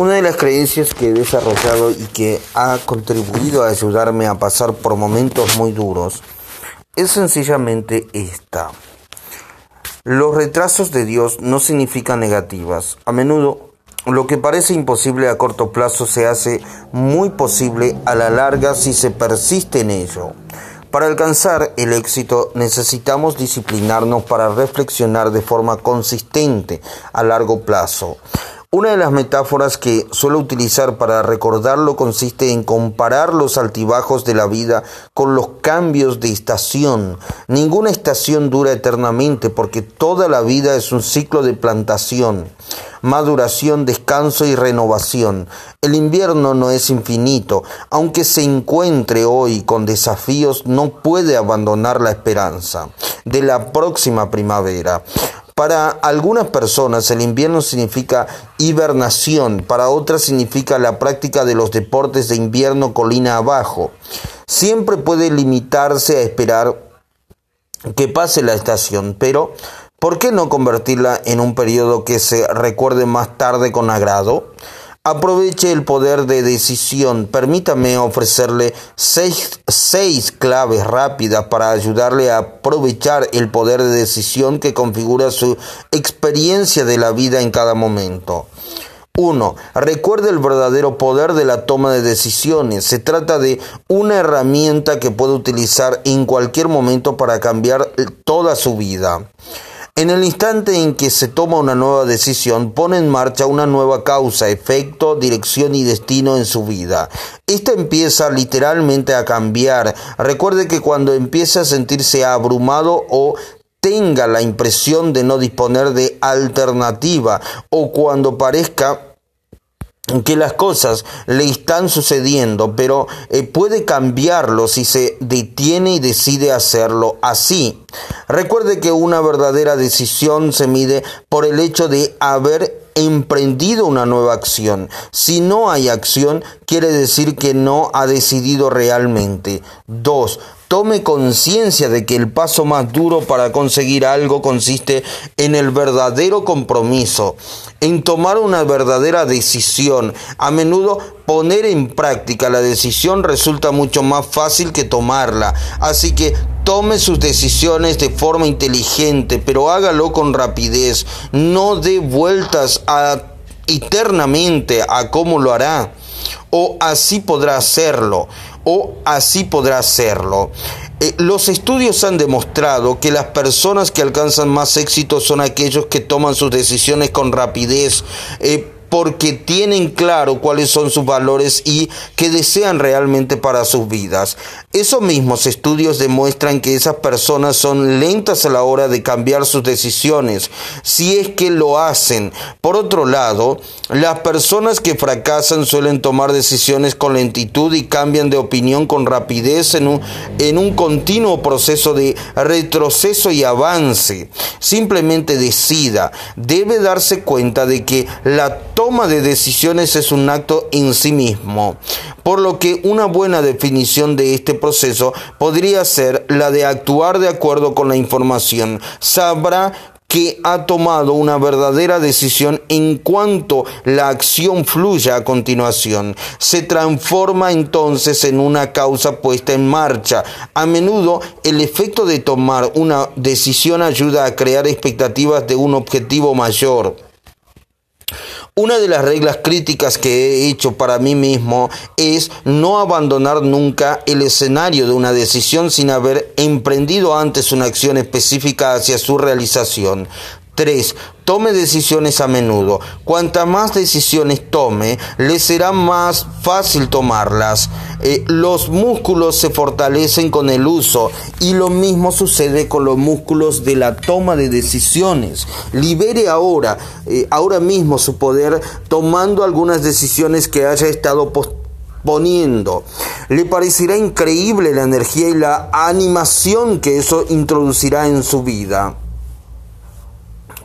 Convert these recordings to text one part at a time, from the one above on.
Una de las creencias que he desarrollado y que ha contribuido a ayudarme a pasar por momentos muy duros es sencillamente esta. Los retrasos de Dios no significan negativas. A menudo lo que parece imposible a corto plazo se hace muy posible a la larga si se persiste en ello. Para alcanzar el éxito necesitamos disciplinarnos para reflexionar de forma consistente a largo plazo. Una de las metáforas que suelo utilizar para recordarlo consiste en comparar los altibajos de la vida con los cambios de estación. Ninguna estación dura eternamente porque toda la vida es un ciclo de plantación, maduración, descanso y renovación. El invierno no es infinito. Aunque se encuentre hoy con desafíos, no puede abandonar la esperanza de la próxima primavera. Para algunas personas el invierno significa hibernación, para otras significa la práctica de los deportes de invierno colina abajo. Siempre puede limitarse a esperar que pase la estación, pero ¿por qué no convertirla en un periodo que se recuerde más tarde con agrado? Aproveche el poder de decisión. Permítame ofrecerle seis, claves rápidas para ayudarle a aprovechar el poder de decisión que configura su experiencia de la vida en cada momento. 1. Recuerde el verdadero poder de la toma de decisiones. Se trata de una herramienta que puede utilizar en cualquier momento para cambiar toda su vida. En el instante en que se toma una nueva decisión, pone en marcha una nueva causa, efecto, dirección y destino en su vida. Esta empieza literalmente a cambiar. Recuerde que cuando empiece a sentirse abrumado o tenga la impresión de no disponer de alternativa o cuando parezca que las cosas le están sucediendo, pero eh, puede cambiarlo si se detiene y decide hacerlo así. Recuerde que una verdadera decisión se mide por el hecho de haber emprendido una nueva acción. Si no hay acción, quiere decir que no ha decidido realmente. Dos, Tome conciencia de que el paso más duro para conseguir algo consiste en el verdadero compromiso, en tomar una verdadera decisión. A menudo poner en práctica la decisión resulta mucho más fácil que tomarla. Así que tome sus decisiones de forma inteligente, pero hágalo con rapidez. No dé vueltas eternamente a cómo lo hará o así podrá hacerlo o así podrá hacerlo. Eh, los estudios han demostrado que las personas que alcanzan más éxito son aquellos que toman sus decisiones con rapidez. Eh, porque tienen claro cuáles son sus valores y que desean realmente para sus vidas. Esos mismos estudios demuestran que esas personas son lentas a la hora de cambiar sus decisiones, si es que lo hacen. Por otro lado, las personas que fracasan suelen tomar decisiones con lentitud y cambian de opinión con rapidez en un, en un continuo proceso de retroceso y avance. Simplemente decida. Debe darse cuenta de que la toma de decisiones es un acto en sí mismo, por lo que una buena definición de este proceso podría ser la de actuar de acuerdo con la información. Sabrá que ha tomado una verdadera decisión en cuanto la acción fluya a continuación. Se transforma entonces en una causa puesta en marcha. A menudo el efecto de tomar una decisión ayuda a crear expectativas de un objetivo mayor. Una de las reglas críticas que he hecho para mí mismo es no abandonar nunca el escenario de una decisión sin haber emprendido antes una acción específica hacia su realización. 3. Tome decisiones a menudo. Cuanta más decisiones tome, le será más fácil tomarlas. Eh, los músculos se fortalecen con el uso y lo mismo sucede con los músculos de la toma de decisiones. Libere ahora, eh, ahora mismo su poder tomando algunas decisiones que haya estado posponiendo. Le parecerá increíble la energía y la animación que eso introducirá en su vida.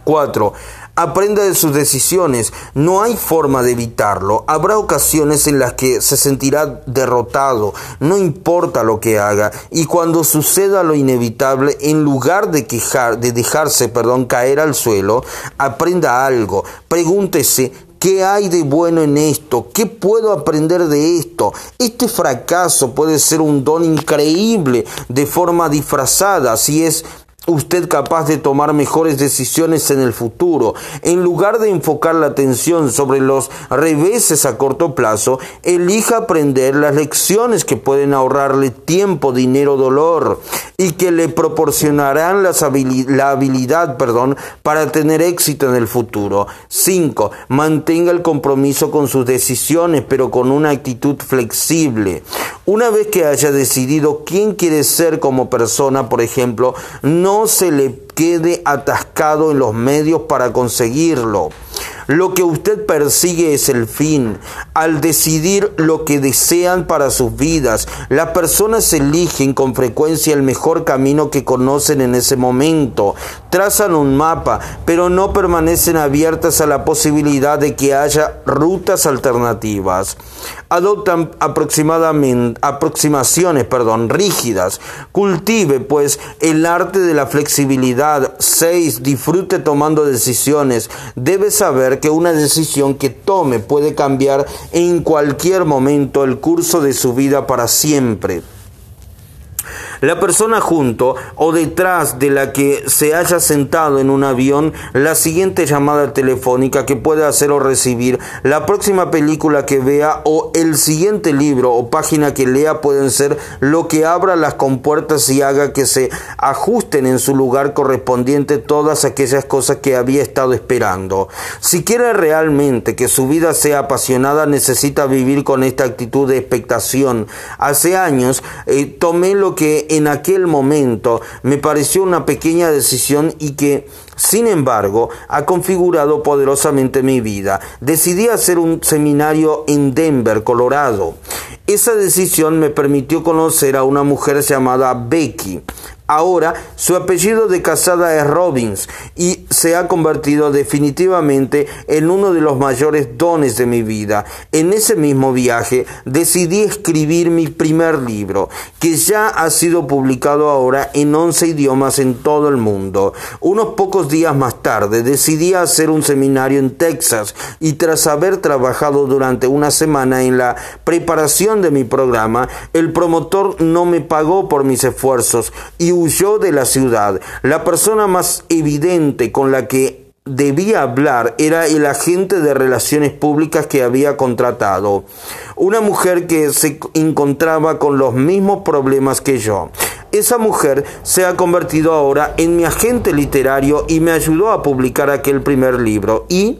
4. Aprenda de sus decisiones. No hay forma de evitarlo. Habrá ocasiones en las que se sentirá derrotado, no importa lo que haga. Y cuando suceda lo inevitable, en lugar de de dejarse, perdón, caer al suelo, aprenda algo. Pregúntese ¿qué hay de bueno en esto? ¿Qué puedo aprender de esto? Este fracaso puede ser un don increíble de forma disfrazada si es usted capaz de tomar mejores decisiones en el futuro. En lugar de enfocar la atención sobre los reveses a corto plazo, elija aprender las lecciones que pueden ahorrarle tiempo, dinero, dolor y que le proporcionarán la habilidad perdón, para tener éxito en el futuro. 5. Mantenga el compromiso con sus decisiones, pero con una actitud flexible. Una vez que haya decidido quién quiere ser como persona, por ejemplo, no se le quede atascado en los medios para conseguirlo. Lo que usted persigue es el fin. Al decidir lo que desean para sus vidas, las personas eligen con frecuencia el mejor camino que conocen en ese momento. Trazan un mapa, pero no permanecen abiertas a la posibilidad de que haya rutas alternativas. Adoptan aproximadamente, aproximaciones perdón, rígidas. Cultive, pues, el arte de la flexibilidad. 6. Disfrute tomando decisiones. Debe saber que una decisión que tome puede cambiar en cualquier momento el curso de su vida para siempre. La persona junto o detrás de la que se haya sentado en un avión, la siguiente llamada telefónica que puede hacer o recibir, la próxima película que vea o el siguiente libro o página que lea pueden ser lo que abra las compuertas y haga que se ajusten en su lugar correspondiente todas aquellas cosas que había estado esperando. Si quiere realmente que su vida sea apasionada, necesita vivir con esta actitud de expectación. Hace años eh, tomé lo que en aquel momento me pareció una pequeña decisión y que, sin embargo, ha configurado poderosamente mi vida. Decidí hacer un seminario en Denver, Colorado. Esa decisión me permitió conocer a una mujer llamada Becky. Ahora su apellido de casada es Robbins y se ha convertido definitivamente en uno de los mayores dones de mi vida. En ese mismo viaje decidí escribir mi primer libro, que ya ha sido publicado ahora en 11 idiomas en todo el mundo. Unos pocos días más tarde decidí hacer un seminario en Texas y tras haber trabajado durante una semana en la preparación de mi programa, el promotor no me pagó por mis esfuerzos y huyó de la ciudad. La persona más evidente con la que debía hablar era el agente de relaciones públicas que había contratado. Una mujer que se encontraba con los mismos problemas que yo. Esa mujer se ha convertido ahora en mi agente literario y me ayudó a publicar aquel primer libro. Y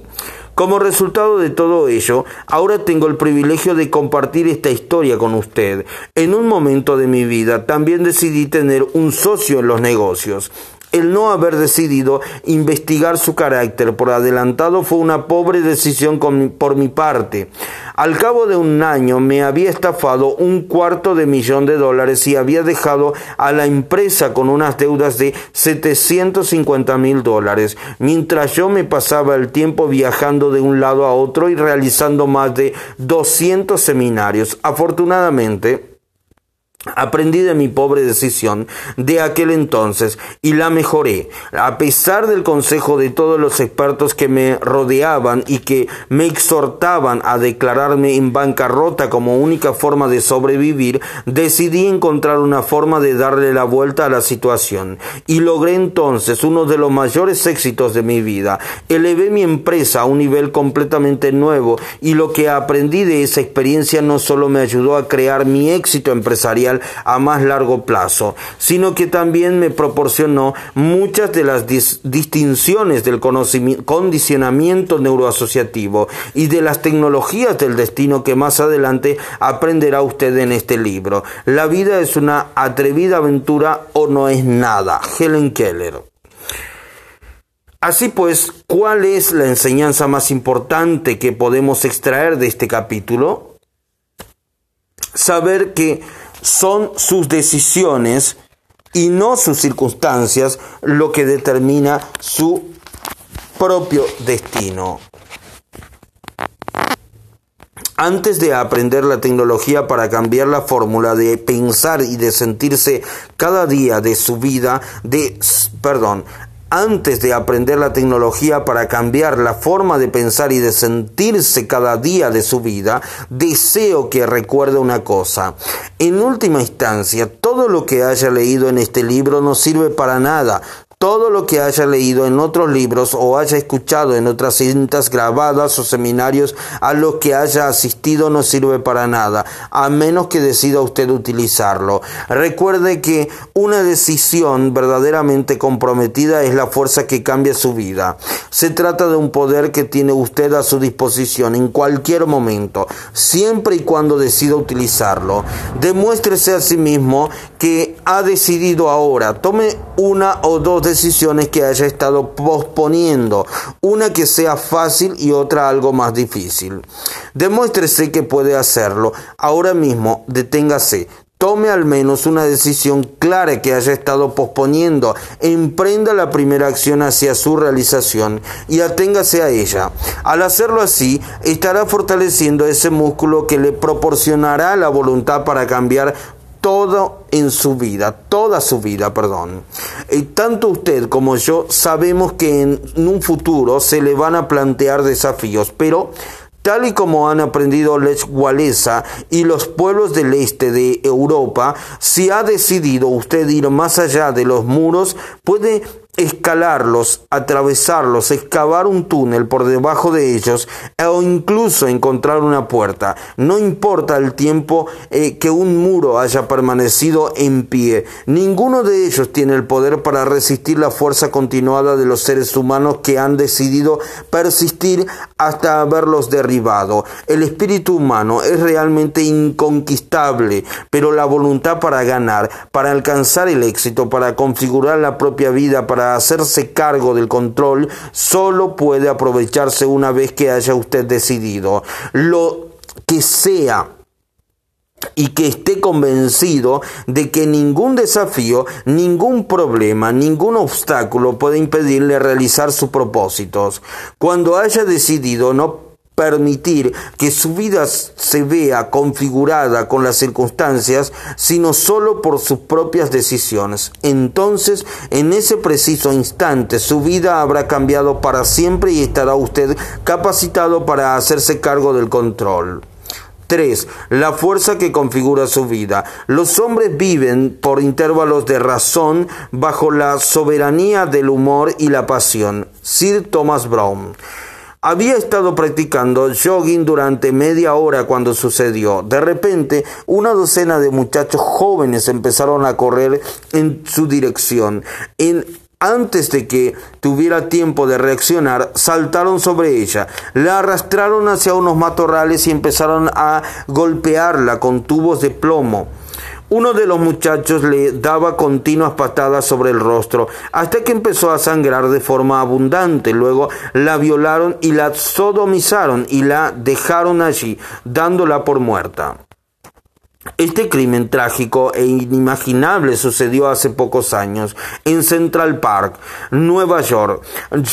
como resultado de todo ello, ahora tengo el privilegio de compartir esta historia con usted. En un momento de mi vida también decidí tener un socio en los negocios. El no haber decidido investigar su carácter por adelantado fue una pobre decisión por mi parte. Al cabo de un año me había estafado un cuarto de millón de dólares y había dejado a la empresa con unas deudas de 750 mil dólares, mientras yo me pasaba el tiempo viajando de un lado a otro y realizando más de 200 seminarios. Afortunadamente, Aprendí de mi pobre decisión de aquel entonces y la mejoré. A pesar del consejo de todos los expertos que me rodeaban y que me exhortaban a declararme en bancarrota como única forma de sobrevivir, decidí encontrar una forma de darle la vuelta a la situación y logré entonces uno de los mayores éxitos de mi vida. Elevé mi empresa a un nivel completamente nuevo y lo que aprendí de esa experiencia no solo me ayudó a crear mi éxito empresarial, a más largo plazo, sino que también me proporcionó muchas de las distinciones del condicionamiento neuroasociativo y de las tecnologías del destino que más adelante aprenderá usted en este libro. La vida es una atrevida aventura o no es nada. Helen Keller. Así pues, ¿cuál es la enseñanza más importante que podemos extraer de este capítulo? Saber que son sus decisiones y no sus circunstancias lo que determina su propio destino. Antes de aprender la tecnología para cambiar la fórmula de pensar y de sentirse cada día de su vida, de, perdón, antes de aprender la tecnología para cambiar la forma de pensar y de sentirse cada día de su vida, deseo que recuerde una cosa. En última instancia, todo lo que haya leído en este libro no sirve para nada, todo lo que haya leído en otros libros o haya escuchado en otras cintas grabadas o seminarios a los que haya asistido no sirve para nada, a menos que decida usted utilizarlo. Recuerde que una decisión verdaderamente comprometida es la fuerza que cambia su vida. Se trata de un poder que tiene usted a su disposición en cualquier momento, siempre y cuando decida utilizarlo. Demuéstrese a sí mismo que ha decidido ahora. Tome una o dos decisiones que haya estado posponiendo, una que sea fácil y otra algo más difícil. Demuéstrese que puede hacerlo. Ahora mismo, deténgase. Tome al menos una decisión clara que haya estado posponiendo. Emprenda la primera acción hacia su realización y aténgase a ella. Al hacerlo así, estará fortaleciendo ese músculo que le proporcionará la voluntad para cambiar todo en su vida, toda su vida, perdón. Y tanto usted como yo sabemos que en un futuro se le van a plantear desafíos, pero tal y como han aprendido Lech Walesa y los pueblos del este de Europa, si ha decidido usted ir más allá de los muros, puede escalarlos, atravesarlos, excavar un túnel por debajo de ellos o incluso encontrar una puerta. No importa el tiempo eh, que un muro haya permanecido en pie, ninguno de ellos tiene el poder para resistir la fuerza continuada de los seres humanos que han decidido persistir hasta haberlos derribado. El espíritu humano es realmente inconquistable, pero la voluntad para ganar, para alcanzar el éxito, para configurar la propia vida, para hacerse cargo del control solo puede aprovecharse una vez que haya usted decidido. Lo que sea y que esté convencido de que ningún desafío, ningún problema, ningún obstáculo puede impedirle realizar sus propósitos. Cuando haya decidido no permitir que su vida se vea configurada con las circunstancias, sino solo por sus propias decisiones. Entonces, en ese preciso instante, su vida habrá cambiado para siempre y estará usted capacitado para hacerse cargo del control. 3. La fuerza que configura su vida. Los hombres viven por intervalos de razón bajo la soberanía del humor y la pasión. Sir Thomas Brown. Había estado practicando jogging durante media hora cuando sucedió. De repente, una docena de muchachos jóvenes empezaron a correr en su dirección. antes de que tuviera tiempo de reaccionar, saltaron sobre ella, la arrastraron hacia unos matorrales y empezaron a golpearla con tubos de plomo. Uno de los muchachos le daba continuas patadas sobre el rostro hasta que empezó a sangrar de forma abundante. Luego la violaron y la sodomizaron y la dejaron allí, dándola por muerta. Este crimen trágico e inimaginable sucedió hace pocos años en Central Park, Nueva York.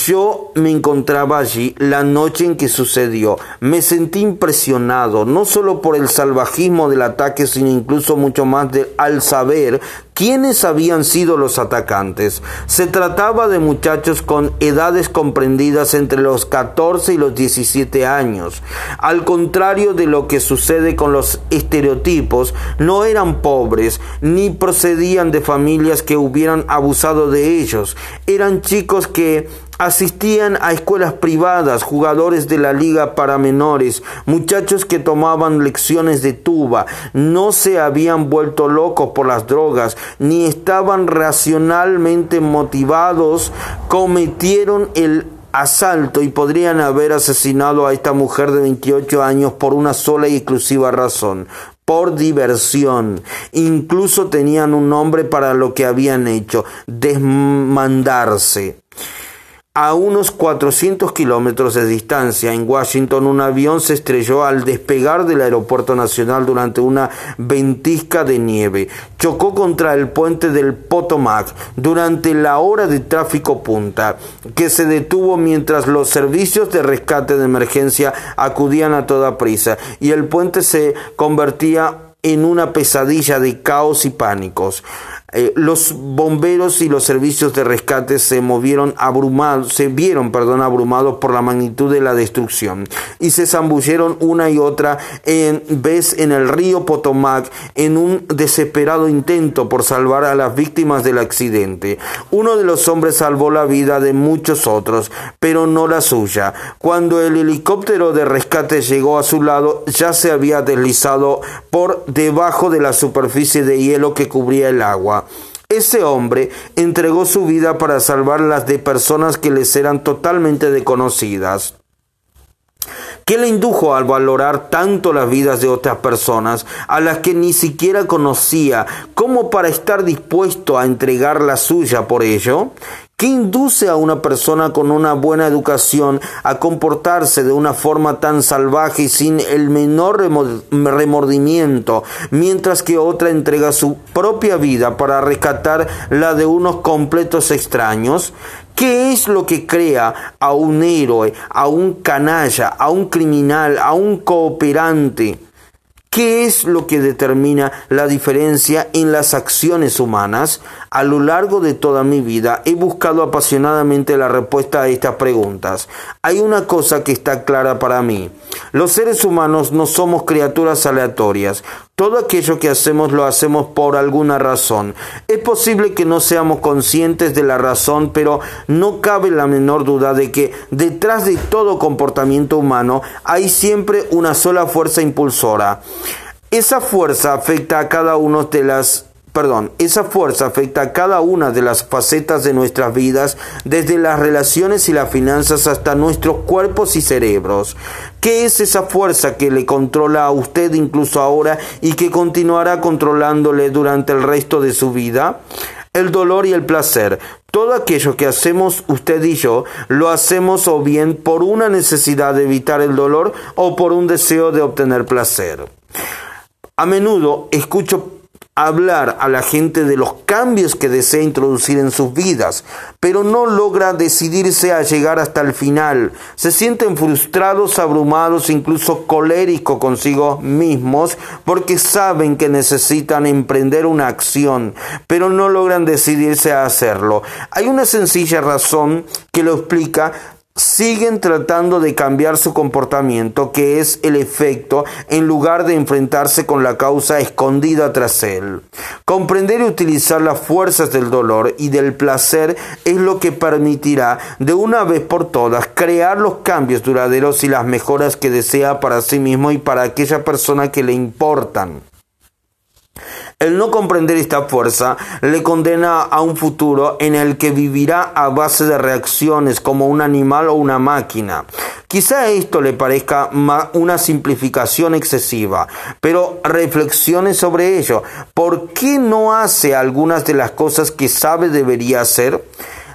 Yo me encontraba allí la noche en que sucedió. Me sentí impresionado, no solo por el salvajismo del ataque, sino incluso mucho más de, al saber ¿Quiénes habían sido los atacantes? Se trataba de muchachos con edades comprendidas entre los 14 y los 17 años. Al contrario de lo que sucede con los estereotipos, no eran pobres ni procedían de familias que hubieran abusado de ellos. Eran chicos que asistían a escuelas privadas, jugadores de la liga para menores, muchachos que tomaban lecciones de tuba, no se habían vuelto locos por las drogas, ni estaban racionalmente motivados, cometieron el asalto y podrían haber asesinado a esta mujer de 28 años por una sola y exclusiva razón, por diversión. Incluso tenían un nombre para lo que habían hecho, desmandarse. A unos 400 kilómetros de distancia, en Washington, un avión se estrelló al despegar del aeropuerto nacional durante una ventisca de nieve. Chocó contra el puente del Potomac durante la hora de tráfico punta, que se detuvo mientras los servicios de rescate de emergencia acudían a toda prisa, y el puente se convertía en una pesadilla de caos y pánicos. Eh, los bomberos y los servicios de rescate se movieron abrumados, se vieron, perdón, abrumados por la magnitud de la destrucción y se zambulleron una y otra en vez en el río Potomac en un desesperado intento por salvar a las víctimas del accidente. Uno de los hombres salvó la vida de muchos otros, pero no la suya. Cuando el helicóptero de rescate llegó a su lado, ya se había deslizado por debajo de la superficie de hielo que cubría el agua. Ese hombre entregó su vida para salvar las de personas que les eran totalmente desconocidas. ¿Qué le indujo a valorar tanto las vidas de otras personas a las que ni siquiera conocía como para estar dispuesto a entregar la suya por ello? ¿Qué induce a una persona con una buena educación a comportarse de una forma tan salvaje y sin el menor remordimiento, mientras que otra entrega su propia vida para rescatar la de unos completos extraños? ¿Qué es lo que crea a un héroe, a un canalla, a un criminal, a un cooperante? ¿Qué es lo que determina la diferencia en las acciones humanas? A lo largo de toda mi vida he buscado apasionadamente la respuesta a estas preguntas. Hay una cosa que está clara para mí. Los seres humanos no somos criaturas aleatorias. Todo aquello que hacemos lo hacemos por alguna razón. Es posible que no seamos conscientes de la razón, pero no cabe la menor duda de que detrás de todo comportamiento humano hay siempre una sola fuerza impulsora. Esa fuerza afecta a cada una de las perdón, esa fuerza afecta a cada una de las facetas de nuestras vidas, desde las relaciones y las finanzas hasta nuestros cuerpos y cerebros. ¿Qué es esa fuerza que le controla a usted incluso ahora y que continuará controlándole durante el resto de su vida? El dolor y el placer. Todo aquello que hacemos usted y yo, lo hacemos o bien por una necesidad de evitar el dolor o por un deseo de obtener placer. A menudo escucho hablar a la gente de los cambios que desea introducir en sus vidas, pero no logra decidirse a llegar hasta el final. Se sienten frustrados, abrumados, incluso coléricos consigo mismos, porque saben que necesitan emprender una acción, pero no logran decidirse a hacerlo. Hay una sencilla razón que lo explica siguen tratando de cambiar su comportamiento, que es el efecto, en lugar de enfrentarse con la causa escondida tras él. Comprender y utilizar las fuerzas del dolor y del placer es lo que permitirá de una vez por todas crear los cambios duraderos y las mejoras que desea para sí mismo y para aquella persona que le importan. El no comprender esta fuerza le condena a un futuro en el que vivirá a base de reacciones como un animal o una máquina. Quizá esto le parezca una simplificación excesiva, pero reflexione sobre ello. ¿Por qué no hace algunas de las cosas que sabe debería hacer?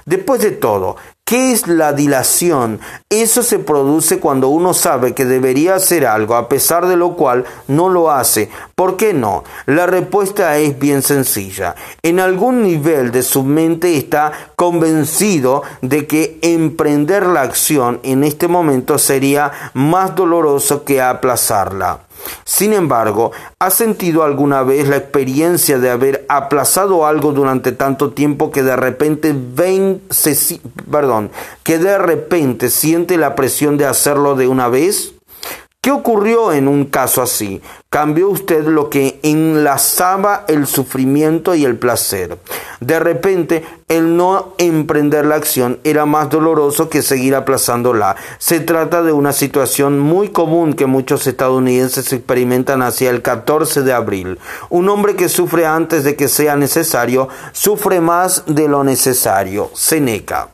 Después de todo, ¿Qué es la dilación? Eso se produce cuando uno sabe que debería hacer algo, a pesar de lo cual no lo hace. ¿Por qué no? La respuesta es bien sencilla. En algún nivel de su mente está convencido de que emprender la acción en este momento sería más doloroso que aplazarla. Sin embargo, ¿ha sentido alguna vez la experiencia de haber aplazado algo durante tanto tiempo que de repente ven, perdón, que de repente siente la presión de hacerlo de una vez? ¿Qué ocurrió en un caso así? Cambió usted lo que enlazaba el sufrimiento y el placer. De repente, el no emprender la acción era más doloroso que seguir aplazándola. Se trata de una situación muy común que muchos estadounidenses experimentan hacia el 14 de abril. Un hombre que sufre antes de que sea necesario, sufre más de lo necesario. Seneca.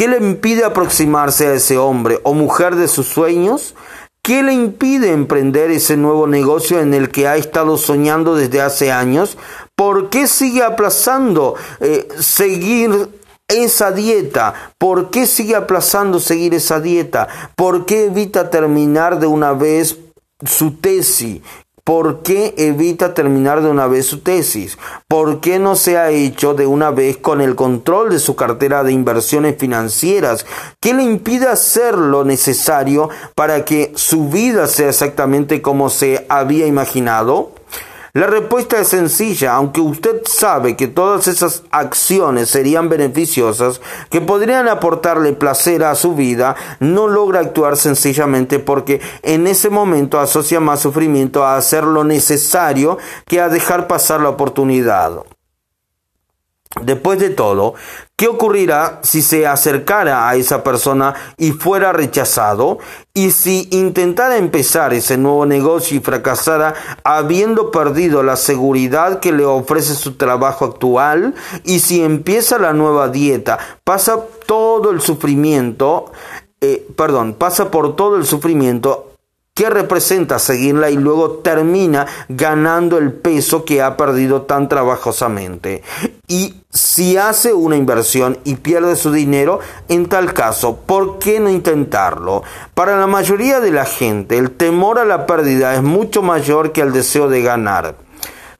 ¿Qué le impide aproximarse a ese hombre o mujer de sus sueños? ¿Qué le impide emprender ese nuevo negocio en el que ha estado soñando desde hace años? ¿Por qué sigue aplazando eh, seguir esa dieta? ¿Por qué sigue aplazando seguir esa dieta? ¿Por qué evita terminar de una vez su tesis? ¿Por qué evita terminar de una vez su tesis? ¿Por qué no se ha hecho de una vez con el control de su cartera de inversiones financieras? ¿Qué le impide hacer lo necesario para que su vida sea exactamente como se había imaginado? La respuesta es sencilla, aunque usted sabe que todas esas acciones serían beneficiosas, que podrían aportarle placer a su vida, no logra actuar sencillamente porque en ese momento asocia más sufrimiento a hacer lo necesario que a dejar pasar la oportunidad. Después de todo, ¿qué ocurrirá si se acercara a esa persona y fuera rechazado? Y si intentara empezar ese nuevo negocio y fracasara habiendo perdido la seguridad que le ofrece su trabajo actual? Y si empieza la nueva dieta, pasa todo el sufrimiento, eh, perdón, pasa por todo el sufrimiento ¿Qué representa seguirla y luego termina ganando el peso que ha perdido tan trabajosamente. Y si hace una inversión y pierde su dinero, en tal caso, ¿por qué no intentarlo? Para la mayoría de la gente, el temor a la pérdida es mucho mayor que el deseo de ganar.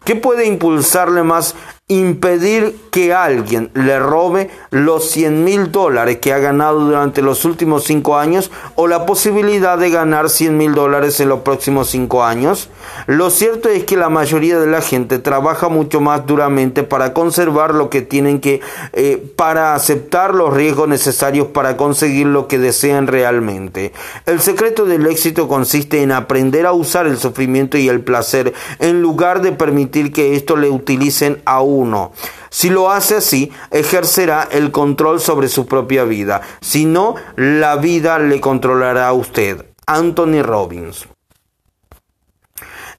¿Qué puede impulsarle más impedir que alguien le robe los 100 mil dólares que ha ganado durante los últimos cinco años o la posibilidad de ganar 100 mil dólares en los próximos cinco años? Lo cierto es que la mayoría de la gente trabaja mucho más duramente para conservar lo que tienen que, eh, para aceptar los riesgos necesarios para conseguir lo que desean realmente. El secreto del éxito consiste en aprender a usar el sufrimiento y el placer en lugar de permitir que esto le utilicen a Si lo hace así, ejercerá el control sobre su propia vida. Si no, la vida le controlará a usted. Anthony Robbins.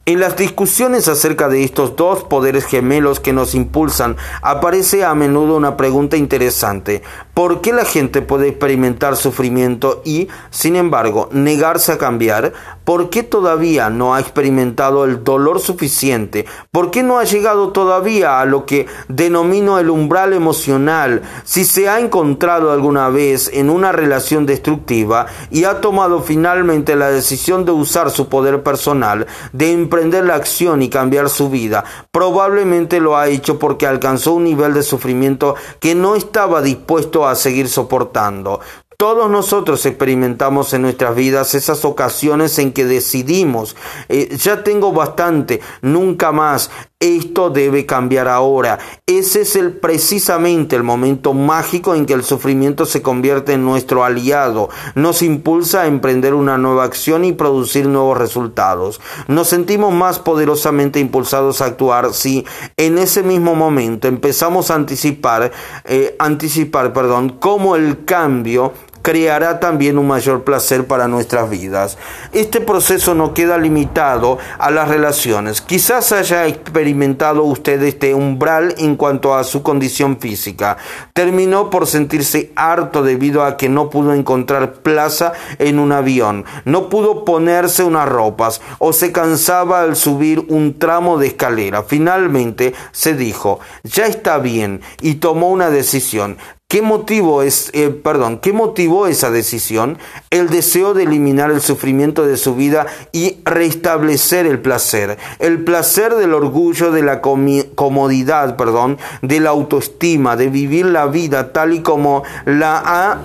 En las discusiones acerca de estos dos poderes gemelos que nos impulsan, aparece a menudo una pregunta interesante. ¿Por qué la gente puede experimentar sufrimiento y, sin embargo, negarse a cambiar? ¿Por qué todavía no ha experimentado el dolor suficiente? ¿Por qué no ha llegado todavía a lo que denomino el umbral emocional? Si se ha encontrado alguna vez en una relación destructiva y ha tomado finalmente la decisión de usar su poder personal, de emprender la acción y cambiar su vida, probablemente lo ha hecho porque alcanzó un nivel de sufrimiento que no estaba dispuesto a seguir soportando. Todos nosotros experimentamos en nuestras vidas esas ocasiones en que decidimos, eh, ya tengo bastante, nunca más, esto debe cambiar ahora. Ese es el, precisamente el momento mágico en que el sufrimiento se convierte en nuestro aliado, nos impulsa a emprender una nueva acción y producir nuevos resultados. Nos sentimos más poderosamente impulsados a actuar si en ese mismo momento empezamos a anticipar, eh, anticipar, perdón, cómo el cambio creará también un mayor placer para nuestras vidas. Este proceso no queda limitado a las relaciones. Quizás haya experimentado usted este umbral en cuanto a su condición física. Terminó por sentirse harto debido a que no pudo encontrar plaza en un avión, no pudo ponerse unas ropas o se cansaba al subir un tramo de escalera. Finalmente se dijo, ya está bien y tomó una decisión. ¿Qué motivo es, eh, perdón, qué motivó esa decisión? El deseo de eliminar el sufrimiento de su vida y restablecer el placer. El placer del orgullo, de la comodidad, perdón, de la autoestima, de vivir la vida tal y como la ha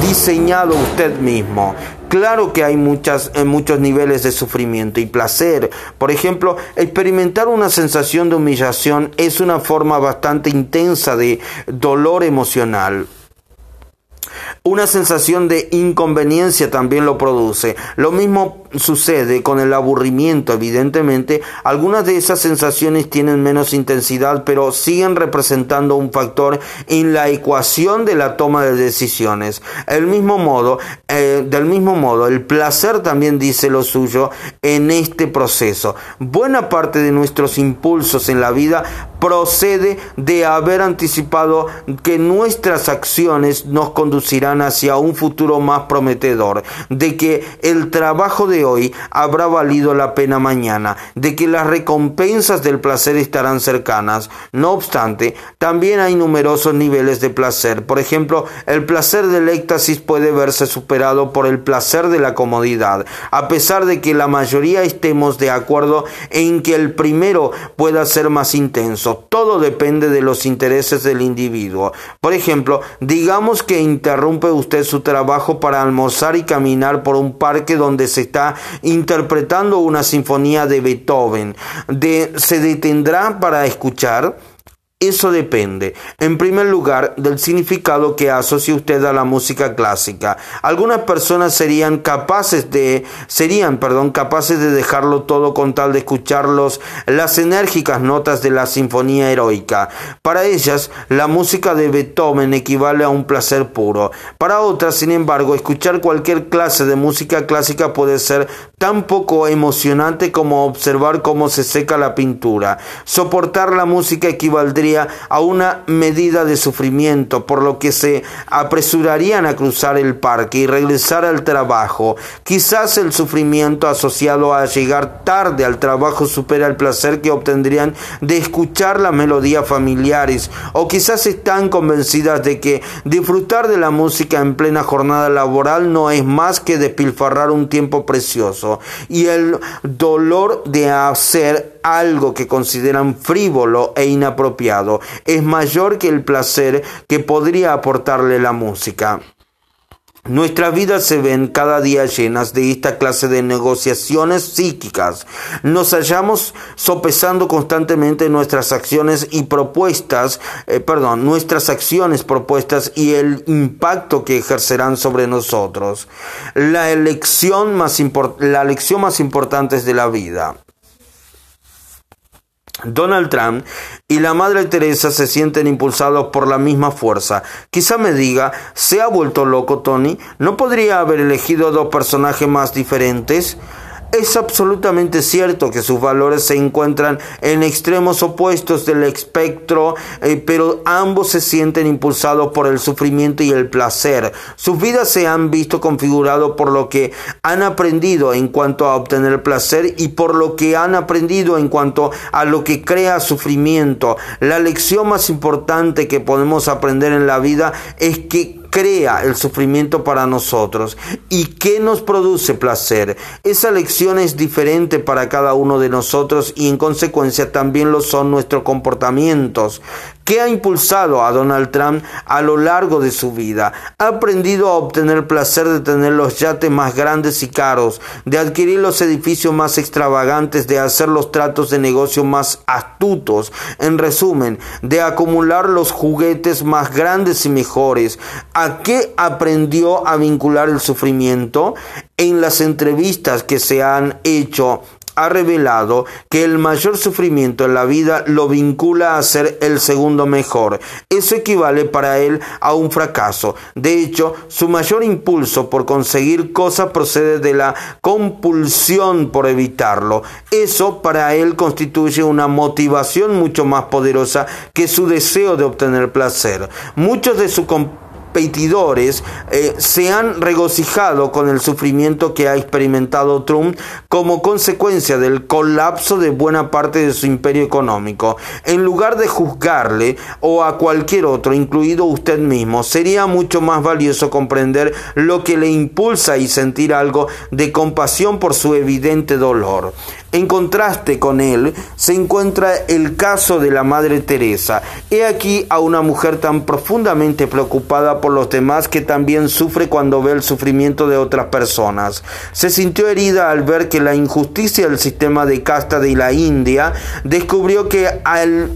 diseñado usted mismo. Claro que hay muchas, eh, muchos niveles de sufrimiento y placer. Por ejemplo, experimentar una sensación de humillación es una forma bastante intensa de dolor emocional. Una sensación de inconveniencia también lo produce. Lo mismo sucede con el aburrimiento. Evidentemente, algunas de esas sensaciones tienen menos intensidad, pero siguen representando un factor en la ecuación de la toma de decisiones. El mismo modo, eh, del mismo modo, el placer también dice lo suyo en este proceso. Buena parte de nuestros impulsos en la vida procede de haber anticipado que nuestras acciones nos conducirán hacia un futuro más prometedor, de que el trabajo de hoy habrá valido la pena mañana, de que las recompensas del placer estarán cercanas. No obstante, también hay numerosos niveles de placer. Por ejemplo, el placer del éxtasis puede verse superado por el placer de la comodidad, a pesar de que la mayoría estemos de acuerdo en que el primero pueda ser más intenso. Todo depende de los intereses del individuo. Por ejemplo, digamos que interrumpe usted su trabajo para almorzar y caminar por un parque donde se está interpretando una sinfonía de Beethoven, se detendrá para escuchar. Eso depende, en primer lugar, del significado que asocie usted a la música clásica. Algunas personas serían capaces de, serían, perdón, capaces de dejarlo todo con tal de escucharlos las enérgicas notas de la sinfonía heroica. Para ellas, la música de Beethoven equivale a un placer puro. Para otras, sin embargo, escuchar cualquier clase de música clásica puede ser tan poco emocionante como observar cómo se seca la pintura. Soportar la música equivaldría a una medida de sufrimiento, por lo que se apresurarían a cruzar el parque y regresar al trabajo. Quizás el sufrimiento asociado a llegar tarde al trabajo supera el placer que obtendrían de escuchar las melodías familiares, o quizás están convencidas de que disfrutar de la música en plena jornada laboral no es más que despilfarrar un tiempo precioso, y el dolor de hacer algo que consideran frívolo e inapropiado es mayor que el placer que podría aportarle la música. Nuestras vidas se ven cada día llenas de esta clase de negociaciones psíquicas. Nos hallamos sopesando constantemente nuestras acciones y propuestas, eh, perdón, nuestras acciones propuestas y el impacto que ejercerán sobre nosotros. La elección más, la más importante de la vida. Donald Trump y la Madre Teresa se sienten impulsados por la misma fuerza. Quizá me diga, ¿se ha vuelto loco Tony? ¿No podría haber elegido dos personajes más diferentes? Es absolutamente cierto que sus valores se encuentran en extremos opuestos del espectro, eh, pero ambos se sienten impulsados por el sufrimiento y el placer. Sus vidas se han visto configurados por lo que han aprendido en cuanto a obtener placer y por lo que han aprendido en cuanto a lo que crea sufrimiento. La lección más importante que podemos aprender en la vida es que crea el sufrimiento para nosotros y qué nos produce placer. Esa lección es diferente para cada uno de nosotros y en consecuencia también lo son nuestros comportamientos. ¿Qué ha impulsado a Donald Trump a lo largo de su vida? Ha aprendido a obtener placer de tener los yates más grandes y caros, de adquirir los edificios más extravagantes, de hacer los tratos de negocio más astutos, en resumen, de acumular los juguetes más grandes y mejores. ¿A qué aprendió a vincular el sufrimiento? En las entrevistas que se han hecho ha revelado que el mayor sufrimiento en la vida lo vincula a ser el segundo mejor. Eso equivale para él a un fracaso. De hecho, su mayor impulso por conseguir cosas procede de la compulsión por evitarlo. Eso para él constituye una motivación mucho más poderosa que su deseo de obtener placer. Muchos de sus competidores eh, se han regocijado con el sufrimiento que ha experimentado Trump como consecuencia del colapso de buena parte de su imperio económico. En lugar de juzgarle o a cualquier otro, incluido usted mismo, sería mucho más valioso comprender lo que le impulsa y sentir algo de compasión por su evidente dolor. En contraste con él se encuentra el caso de la Madre Teresa. He aquí a una mujer tan profundamente preocupada por los demás que también sufre cuando ve el sufrimiento de otras personas. Se sintió herida al ver que la injusticia del sistema de casta de la India descubrió que al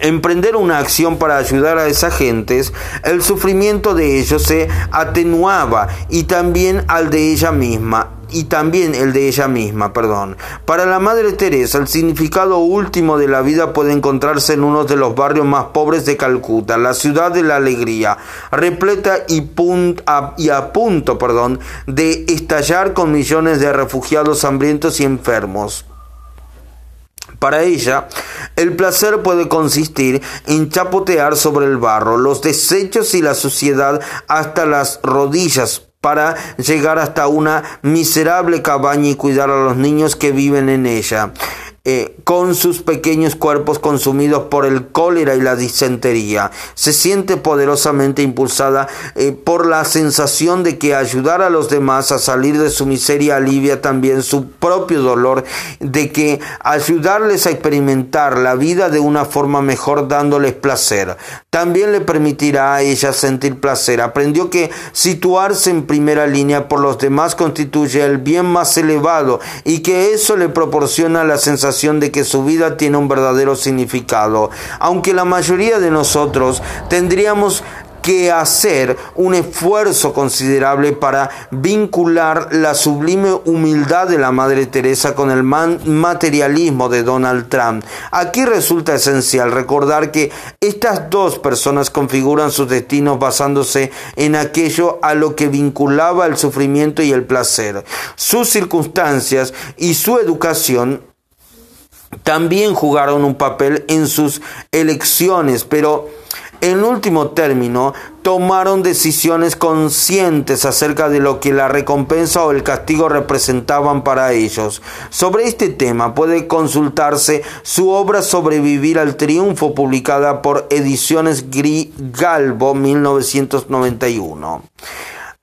emprender una acción para ayudar a esas gentes, el sufrimiento de ellos se atenuaba y también al de ella misma y también el de ella misma, perdón. Para la Madre Teresa, el significado último de la vida puede encontrarse en uno de los barrios más pobres de Calcuta, la ciudad de la alegría, repleta y, y a punto perdón, de estallar con millones de refugiados hambrientos y enfermos. Para ella, el placer puede consistir en chapotear sobre el barro, los desechos y la suciedad hasta las rodillas para llegar hasta una miserable cabaña y cuidar a los niños que viven en ella. Eh, con sus pequeños cuerpos consumidos por el cólera y la disentería. Se siente poderosamente impulsada eh, por la sensación de que ayudar a los demás a salir de su miseria alivia también su propio dolor, de que ayudarles a experimentar la vida de una forma mejor dándoles placer. También le permitirá a ella sentir placer. Aprendió que situarse en primera línea por los demás constituye el bien más elevado y que eso le proporciona la sensación de que su vida tiene un verdadero significado. Aunque la mayoría de nosotros tendríamos que hacer un esfuerzo considerable para vincular la sublime humildad de la Madre Teresa con el materialismo de Donald Trump. Aquí resulta esencial recordar que estas dos personas configuran sus destinos basándose en aquello a lo que vinculaba el sufrimiento y el placer. Sus circunstancias y su educación también jugaron un papel en sus elecciones, pero en último término tomaron decisiones conscientes acerca de lo que la recompensa o el castigo representaban para ellos. Sobre este tema puede consultarse su obra Sobrevivir al Triunfo publicada por Ediciones Galvo 1991.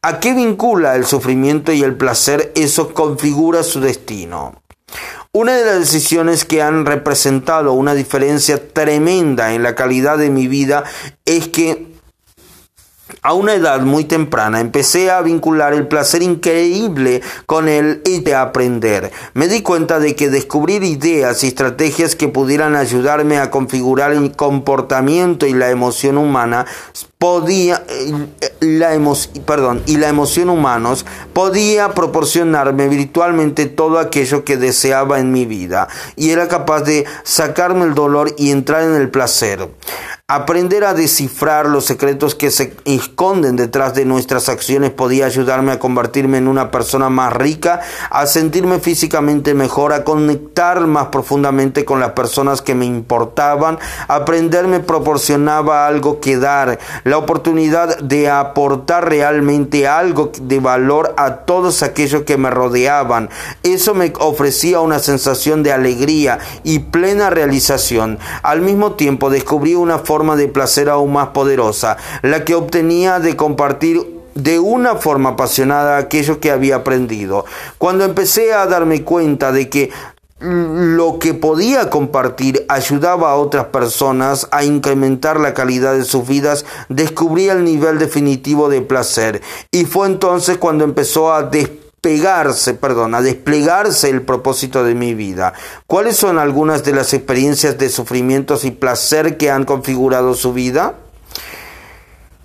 ¿A qué vincula el sufrimiento y el placer? Eso configura su destino. Una de las decisiones que han representado una diferencia tremenda en la calidad de mi vida es que a una edad muy temprana empecé a vincular el placer increíble con el de aprender. Me di cuenta de que descubrir ideas y estrategias que pudieran ayudarme a configurar el comportamiento y la emoción humana podía eh, la perdón, y la emoción humanos podía proporcionarme virtualmente todo aquello que deseaba en mi vida y era capaz de sacarme el dolor y entrar en el placer. Aprender a descifrar los secretos que se esconden detrás de nuestras acciones podía ayudarme a convertirme en una persona más rica, a sentirme físicamente mejor, a conectar más profundamente con las personas que me importaban. Aprender me proporcionaba algo que dar, la oportunidad de aportar realmente algo de valor a todos aquellos que me rodeaban. Eso me ofrecía una sensación de alegría y plena realización. Al mismo tiempo descubrí una forma de placer aún más poderosa, la que obtenía de compartir de una forma apasionada aquello que había aprendido. Cuando empecé a darme cuenta de que lo que podía compartir ayudaba a otras personas a incrementar la calidad de sus vidas, descubrí el nivel definitivo de placer. Y fue entonces cuando empezó a pegarse, perdón, a desplegarse el propósito de mi vida. ¿Cuáles son algunas de las experiencias de sufrimientos y placer que han configurado su vida?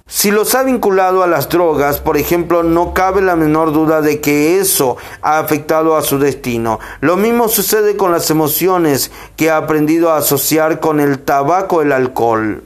Si los ha vinculado a las drogas, por ejemplo, no cabe la menor duda de que eso ha afectado a su destino. Lo mismo sucede con las emociones que ha aprendido a asociar con el tabaco, el alcohol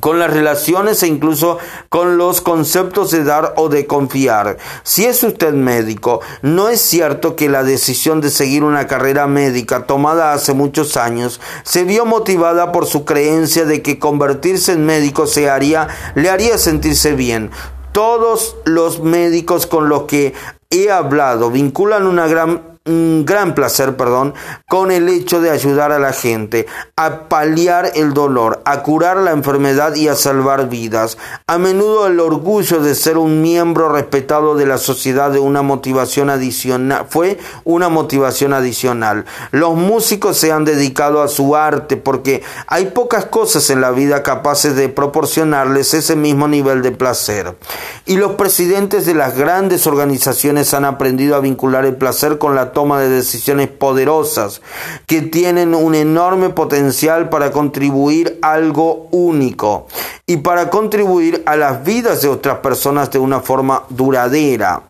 con las relaciones e incluso con los conceptos de dar o de confiar. Si es usted médico, no es cierto que la decisión de seguir una carrera médica tomada hace muchos años se vio motivada por su creencia de que convertirse en médico se haría, le haría sentirse bien. Todos los médicos con los que he hablado vinculan una gran un gran placer, perdón, con el hecho de ayudar a la gente, a paliar el dolor, a curar la enfermedad y a salvar vidas. A menudo el orgullo de ser un miembro respetado de la sociedad de una motivación adicional fue una motivación adicional. Los músicos se han dedicado a su arte porque hay pocas cosas en la vida capaces de proporcionarles ese mismo nivel de placer. Y los presidentes de las grandes organizaciones han aprendido a vincular el placer con la toma de decisiones poderosas que tienen un enorme potencial para contribuir algo único y para contribuir a las vidas de otras personas de una forma duradera.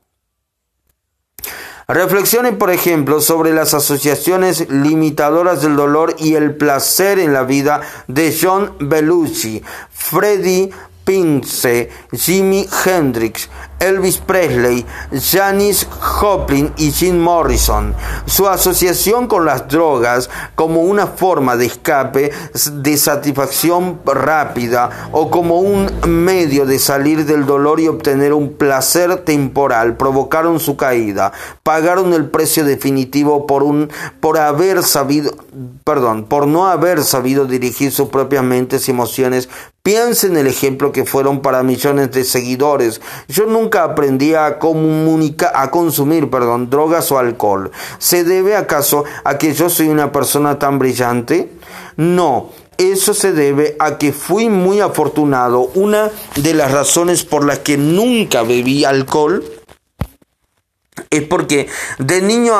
Reflexionen, por ejemplo, sobre las asociaciones limitadoras del dolor y el placer en la vida de John Belushi, Freddie Pince, Jimi Hendrix, Elvis Presley, Janis Joplin y Jim Morrison. Su asociación con las drogas como una forma de escape, de satisfacción rápida o como un medio de salir del dolor y obtener un placer temporal provocaron su caída, pagaron el precio definitivo por un por haber sabido, perdón, por no haber sabido dirigir sus propias mentes y emociones Piensen en el ejemplo que fueron para millones de seguidores. Yo nunca aprendí a, a consumir perdón, drogas o alcohol. ¿Se debe acaso a que yo soy una persona tan brillante? No, eso se debe a que fui muy afortunado. Una de las razones por las que nunca bebí alcohol es porque de niño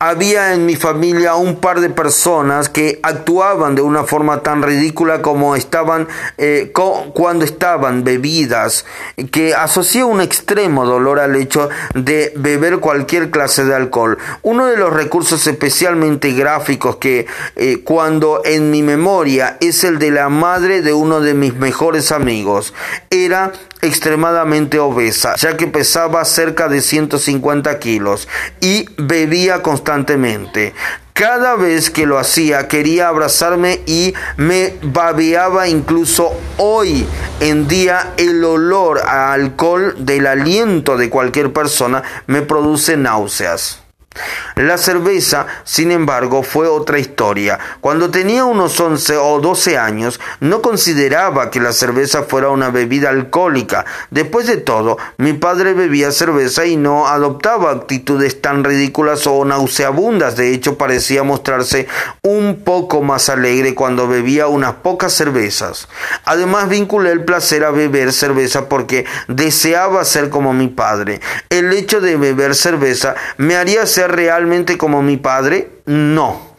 había en mi familia un par de personas que actuaban de una forma tan ridícula como estaban eh, cuando estaban bebidas, que asocié un extremo dolor al hecho de beber cualquier clase de alcohol. Uno de los recursos especialmente gráficos que eh, cuando en mi memoria es el de la madre de uno de mis mejores amigos. Era extremadamente obesa, ya que pesaba cerca de 150 kilos y bebía constantemente. Cada vez que lo hacía quería abrazarme y me babeaba incluso hoy en día el olor a alcohol del aliento de cualquier persona me produce náuseas. La cerveza, sin embargo, fue otra historia. Cuando tenía unos 11 o 12 años, no consideraba que la cerveza fuera una bebida alcohólica. Después de todo, mi padre bebía cerveza y no adoptaba actitudes tan ridículas o nauseabundas. De hecho, parecía mostrarse un poco más alegre cuando bebía unas pocas cervezas. Además, vinculé el placer a beber cerveza porque deseaba ser como mi padre. El hecho de beber cerveza me haría ser realmente como mi padre? No.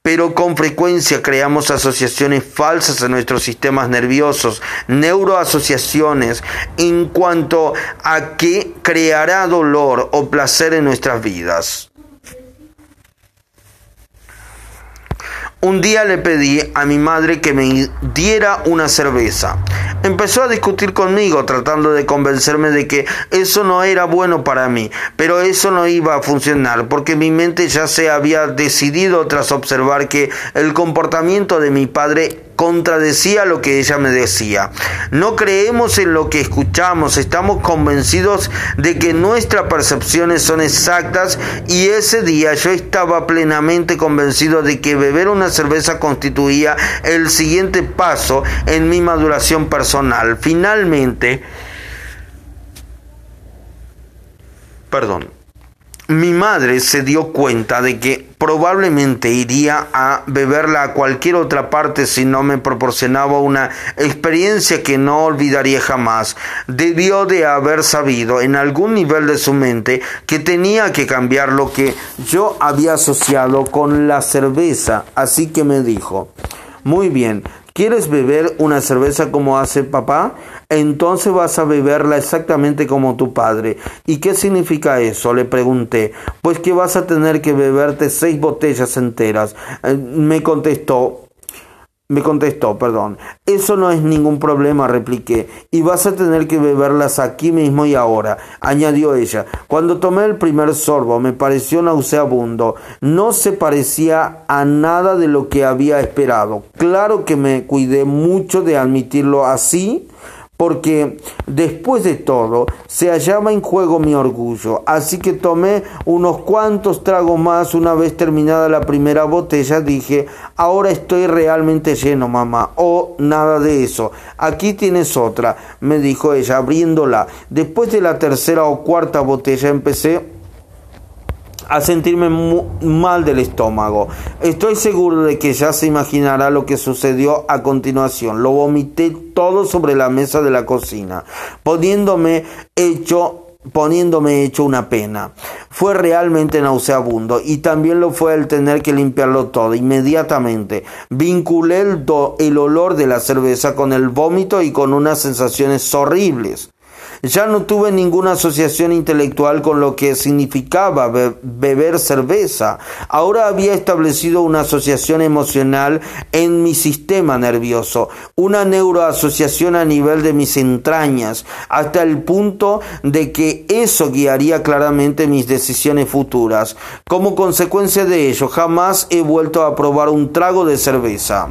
Pero con frecuencia creamos asociaciones falsas en nuestros sistemas nerviosos, neuroasociaciones, en cuanto a que creará dolor o placer en nuestras vidas. Un día le pedí a mi madre que me diera una cerveza. Empezó a discutir conmigo tratando de convencerme de que eso no era bueno para mí, pero eso no iba a funcionar porque mi mente ya se había decidido tras observar que el comportamiento de mi padre contradecía lo que ella me decía. No creemos en lo que escuchamos, estamos convencidos de que nuestras percepciones son exactas y ese día yo estaba plenamente convencido de que beber una cerveza constituía el siguiente paso en mi maduración personal. Finalmente, perdón, mi madre se dio cuenta de que probablemente iría a beberla a cualquier otra parte si no me proporcionaba una experiencia que no olvidaría jamás. Debió de haber sabido en algún nivel de su mente que tenía que cambiar lo que yo había asociado con la cerveza, así que me dijo, muy bien, ¿Quieres beber una cerveza como hace papá? Entonces vas a beberla exactamente como tu padre. ¿Y qué significa eso? Le pregunté. Pues que vas a tener que beberte seis botellas enteras. Eh, me contestó, me contestó, perdón. Eso no es ningún problema, repliqué. Y vas a tener que beberlas aquí mismo y ahora, añadió ella. Cuando tomé el primer sorbo me pareció nauseabundo. No se parecía a nada de lo que había esperado. Claro que me cuidé mucho de admitirlo así porque después de todo se hallaba en juego mi orgullo, así que tomé unos cuantos tragos más. Una vez terminada la primera botella, dije, ahora estoy realmente lleno, mamá, o nada de eso, aquí tienes otra, me dijo ella, abriéndola. Después de la tercera o cuarta botella empecé a sentirme mal del estómago. Estoy seguro de que ya se imaginará lo que sucedió a continuación. Lo vomité todo sobre la mesa de la cocina, poniéndome hecho poniéndome hecho una pena. Fue realmente nauseabundo y también lo fue el tener que limpiarlo todo inmediatamente. Vinculé el, el olor de la cerveza con el vómito y con unas sensaciones horribles. Ya no tuve ninguna asociación intelectual con lo que significaba beber cerveza. Ahora había establecido una asociación emocional en mi sistema nervioso, una neuroasociación a nivel de mis entrañas, hasta el punto de que eso guiaría claramente mis decisiones futuras. Como consecuencia de ello, jamás he vuelto a probar un trago de cerveza.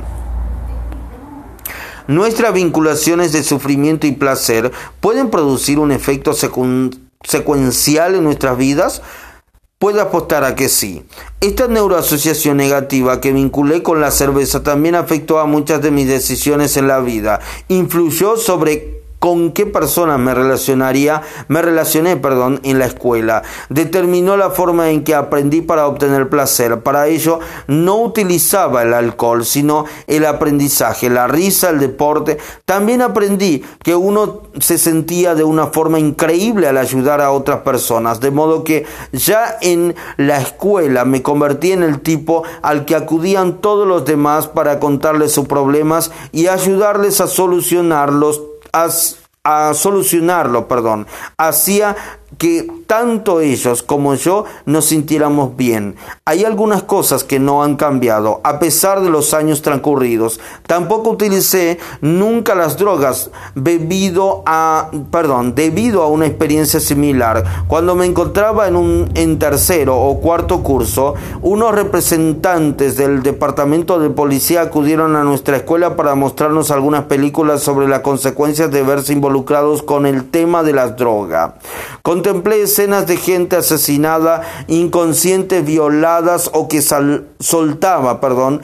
Nuestras vinculaciones de sufrimiento y placer pueden producir un efecto secuencial en nuestras vidas. Puede apostar a que sí. Esta neuroasociación negativa que vinculé con la cerveza también afectó a muchas de mis decisiones en la vida. Influyó sobre con qué personas me relacionaría, me relacioné, perdón, en la escuela. Determinó la forma en que aprendí para obtener placer. Para ello no utilizaba el alcohol, sino el aprendizaje, la risa, el deporte. También aprendí que uno se sentía de una forma increíble al ayudar a otras personas, de modo que ya en la escuela me convertí en el tipo al que acudían todos los demás para contarles sus problemas y ayudarles a solucionarlos a solucionarlo, perdón, hacía que tanto ellos como yo nos sintiéramos bien. Hay algunas cosas que no han cambiado a pesar de los años transcurridos. Tampoco utilicé nunca las drogas debido a, perdón, debido a una experiencia similar. Cuando me encontraba en un en tercero o cuarto curso, unos representantes del departamento de policía acudieron a nuestra escuela para mostrarnos algunas películas sobre las consecuencias de verse involucrados con el tema de las drogas. Contemplé escenas de gente asesinada, inconscientes, violadas o que soltaba, perdón,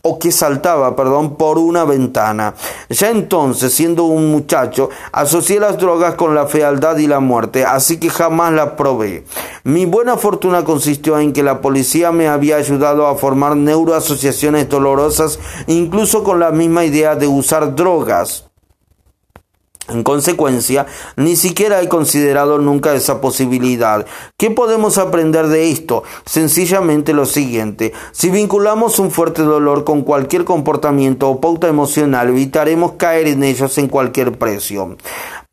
o que saltaba, perdón, por una ventana. Ya entonces, siendo un muchacho, asocié las drogas con la fealdad y la muerte, así que jamás las probé. Mi buena fortuna consistió en que la policía me había ayudado a formar neuroasociaciones dolorosas, incluso con la misma idea de usar drogas. En consecuencia, ni siquiera he considerado nunca esa posibilidad. ¿Qué podemos aprender de esto? Sencillamente lo siguiente. Si vinculamos un fuerte dolor con cualquier comportamiento o pauta emocional, evitaremos caer en ellos en cualquier precio.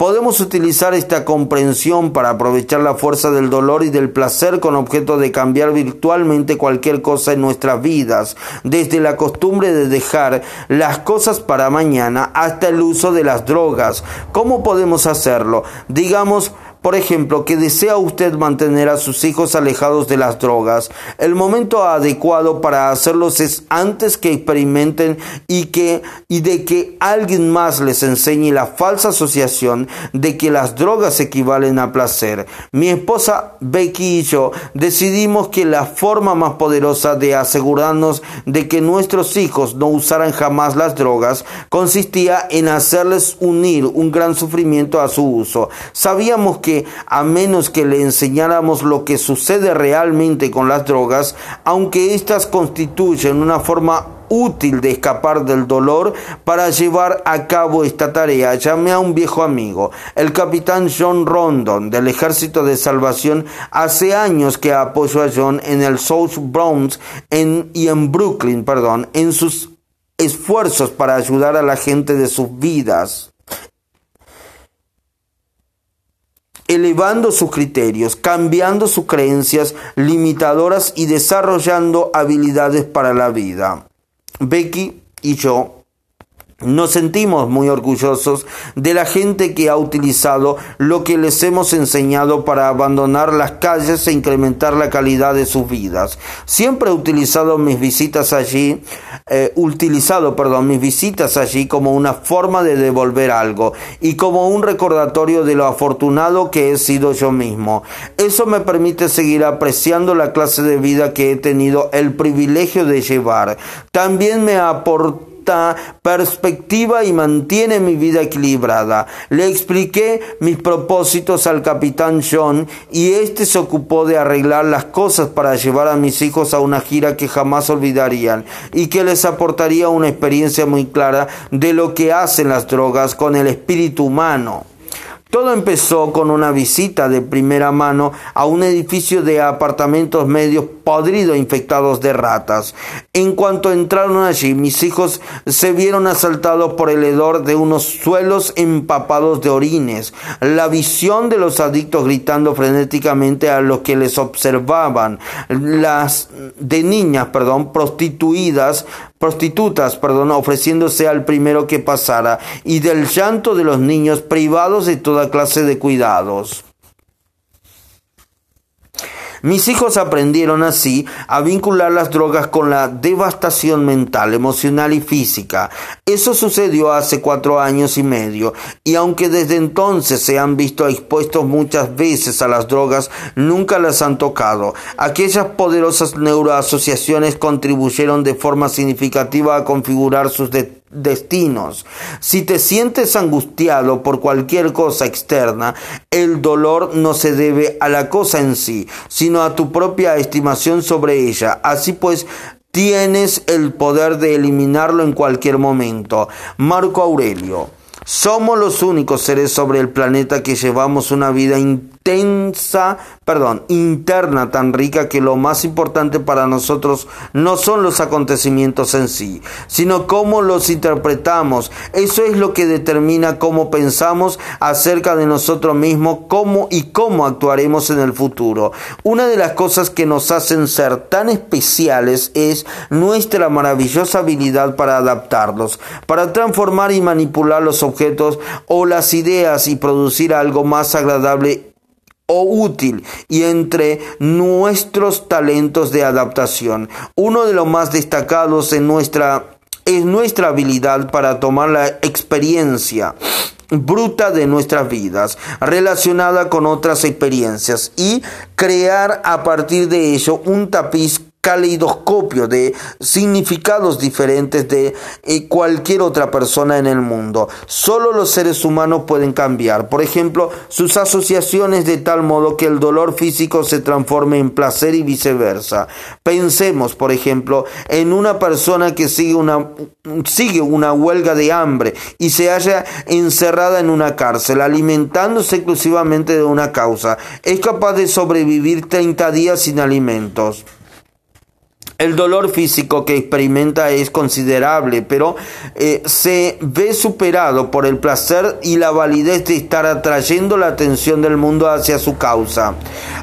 Podemos utilizar esta comprensión para aprovechar la fuerza del dolor y del placer con objeto de cambiar virtualmente cualquier cosa en nuestras vidas, desde la costumbre de dejar las cosas para mañana hasta el uso de las drogas. ¿Cómo podemos hacerlo? Digamos, por ejemplo, que desea usted mantener a sus hijos alejados de las drogas. El momento adecuado para hacerlos es antes que experimenten y que y de que alguien más les enseñe la falsa asociación de que las drogas equivalen a placer. Mi esposa Becky y yo decidimos que la forma más poderosa de asegurarnos de que nuestros hijos no usaran jamás las drogas consistía en hacerles unir un gran sufrimiento a su uso. Sabíamos que a menos que le enseñáramos lo que sucede realmente con las drogas, aunque éstas constituyen una forma útil de escapar del dolor para llevar a cabo esta tarea, llamé a un viejo amigo, el capitán John Rondon del Ejército de Salvación. Hace años que apoyo a John en el South Bronx y en Brooklyn, perdón, en sus esfuerzos para ayudar a la gente de sus vidas. Elevando sus criterios, cambiando sus creencias limitadoras y desarrollando habilidades para la vida. Becky y yo nos sentimos muy orgullosos de la gente que ha utilizado lo que les hemos enseñado para abandonar las calles e incrementar la calidad de sus vidas. Siempre he utilizado mis visitas allí, eh, utilizado, perdón, mis visitas allí como una forma de devolver algo y como un recordatorio de lo afortunado que he sido yo mismo. Eso me permite seguir apreciando la clase de vida que he tenido el privilegio de llevar. También me perspectiva y mantiene mi vida equilibrada. Le expliqué mis propósitos al capitán John y este se ocupó de arreglar las cosas para llevar a mis hijos a una gira que jamás olvidarían y que les aportaría una experiencia muy clara de lo que hacen las drogas con el espíritu humano. Todo empezó con una visita de primera mano a un edificio de apartamentos medios podridos infectados de ratas. En cuanto entraron allí, mis hijos se vieron asaltados por el hedor de unos suelos empapados de orines. La visión de los adictos gritando frenéticamente a los que les observaban, las de niñas, perdón, prostituidas prostitutas, perdón, ofreciéndose al primero que pasara, y del llanto de los niños privados de toda clase de cuidados. Mis hijos aprendieron así a vincular las drogas con la devastación mental, emocional y física. Eso sucedió hace cuatro años y medio, y aunque desde entonces se han visto expuestos muchas veces a las drogas, nunca las han tocado. Aquellas poderosas neuroasociaciones contribuyeron de forma significativa a configurar sus destinos. Si te sientes angustiado por cualquier cosa externa, el dolor no se debe a la cosa en sí, sino a tu propia estimación sobre ella. Así pues, tienes el poder de eliminarlo en cualquier momento. Marco Aurelio. Somos los únicos seres sobre el planeta que llevamos una vida intensa, perdón, interna tan rica que lo más importante para nosotros no son los acontecimientos en sí, sino cómo los interpretamos. Eso es lo que determina cómo pensamos acerca de nosotros mismos, cómo y cómo actuaremos en el futuro. Una de las cosas que nos hacen ser tan especiales es nuestra maravillosa habilidad para adaptarlos, para transformar y manipular los objetos o las ideas y producir algo más agradable o útil y entre nuestros talentos de adaptación. Uno de los más destacados nuestra es nuestra habilidad para tomar la experiencia bruta de nuestras vidas, relacionada con otras experiencias y crear a partir de ello un tapiz caleidoscopio de significados diferentes de eh, cualquier otra persona en el mundo. Solo los seres humanos pueden cambiar, por ejemplo, sus asociaciones de tal modo que el dolor físico se transforme en placer y viceversa. Pensemos, por ejemplo, en una persona que sigue una, sigue una huelga de hambre y se halla encerrada en una cárcel, alimentándose exclusivamente de una causa. Es capaz de sobrevivir 30 días sin alimentos. El dolor físico que experimenta es considerable, pero eh, se ve superado por el placer y la validez de estar atrayendo la atención del mundo hacia su causa.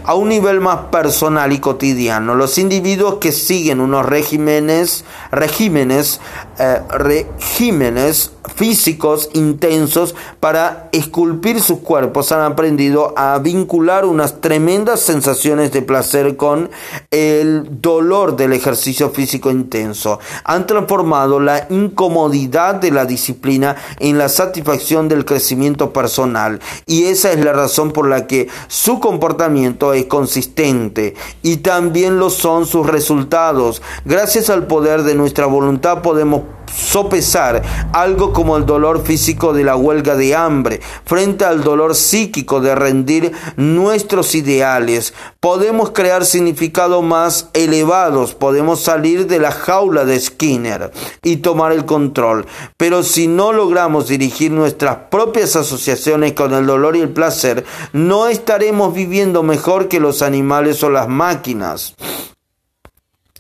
A un nivel más personal y cotidiano, los individuos que siguen unos regímenes, regímenes, eh, regímenes físicos intensos para esculpir sus cuerpos han aprendido a vincular unas tremendas sensaciones de placer con el dolor del ejercicio físico intenso. Han transformado la incomodidad de la disciplina en la satisfacción del crecimiento personal y esa es la razón por la que su comportamiento es consistente y también lo son sus resultados. Gracias al poder de nuestra voluntad podemos sopesar algo como el dolor físico de la huelga de hambre frente al dolor psíquico de rendir nuestros ideales. Podemos crear significados más elevados, podemos salir de la jaula de Skinner y tomar el control. Pero si no logramos dirigir nuestras propias asociaciones con el dolor y el placer, no estaremos viviendo mejor que los animales o las máquinas.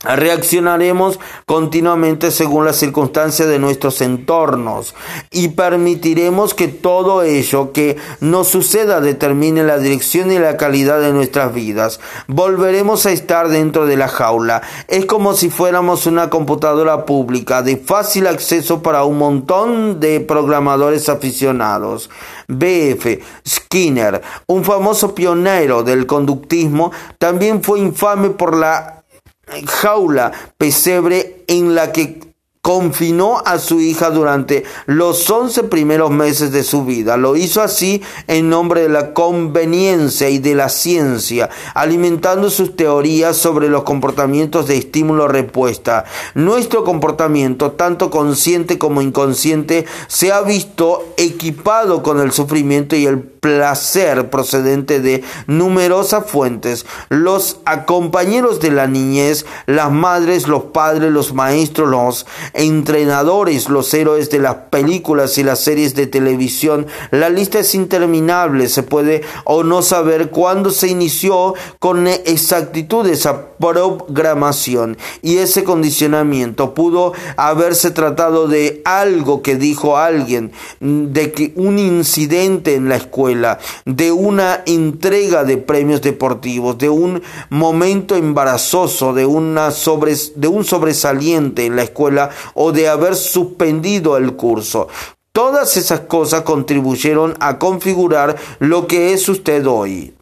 Reaccionaremos continuamente según las circunstancias de nuestros entornos y permitiremos que todo ello que nos suceda determine la dirección y la calidad de nuestras vidas. Volveremos a estar dentro de la jaula. Es como si fuéramos una computadora pública de fácil acceso para un montón de programadores aficionados. BF Skinner, un famoso pionero del conductismo, también fue infame por la jaula pesebre en la que confinó a su hija durante los once primeros meses de su vida. Lo hizo así en nombre de la conveniencia y de la ciencia, alimentando sus teorías sobre los comportamientos de estímulo-respuesta. Nuestro comportamiento, tanto consciente como inconsciente, se ha visto equipado con el sufrimiento y el placer procedente de numerosas fuentes. Los compañeros de la niñez, las madres, los padres, los maestros, los entrenadores, los héroes de las películas y las series de televisión. La lista es interminable, se puede o no saber cuándo se inició con exactitud esa programación y ese condicionamiento. Pudo haberse tratado de algo que dijo alguien, de que un incidente en la escuela, de una entrega de premios deportivos, de un momento embarazoso, de, una de un sobresaliente en la escuela o de haber suspendido el curso. Todas esas cosas contribuyeron a configurar lo que es usted hoy.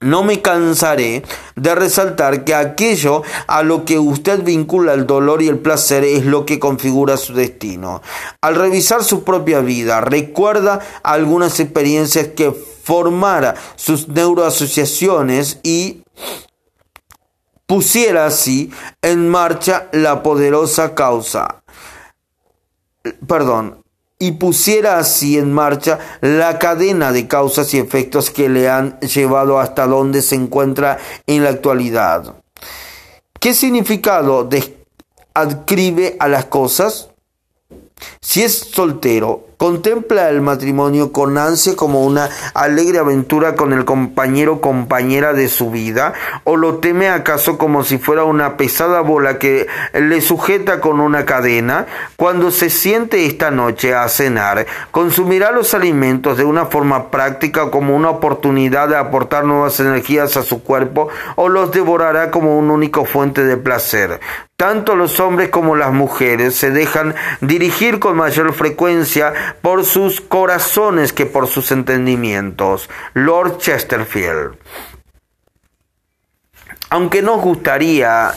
No me cansaré de resaltar que aquello a lo que usted vincula el dolor y el placer es lo que configura su destino. Al revisar su propia vida, recuerda algunas experiencias que formara sus neuroasociaciones y pusiera así en marcha la poderosa causa. Perdón, y pusiera así en marcha la cadena de causas y efectos que le han llevado hasta donde se encuentra en la actualidad. ¿Qué significado adcribe a las cosas? Si es soltero, Contempla el matrimonio con ansia como una alegre aventura con el compañero o compañera de su vida, o lo teme acaso como si fuera una pesada bola que le sujeta con una cadena. Cuando se siente esta noche a cenar, consumirá los alimentos de una forma práctica como una oportunidad de aportar nuevas energías a su cuerpo, o los devorará como un único fuente de placer. Tanto los hombres como las mujeres se dejan dirigir con mayor frecuencia por sus corazones que por sus entendimientos. Lord Chesterfield. Aunque nos gustaría,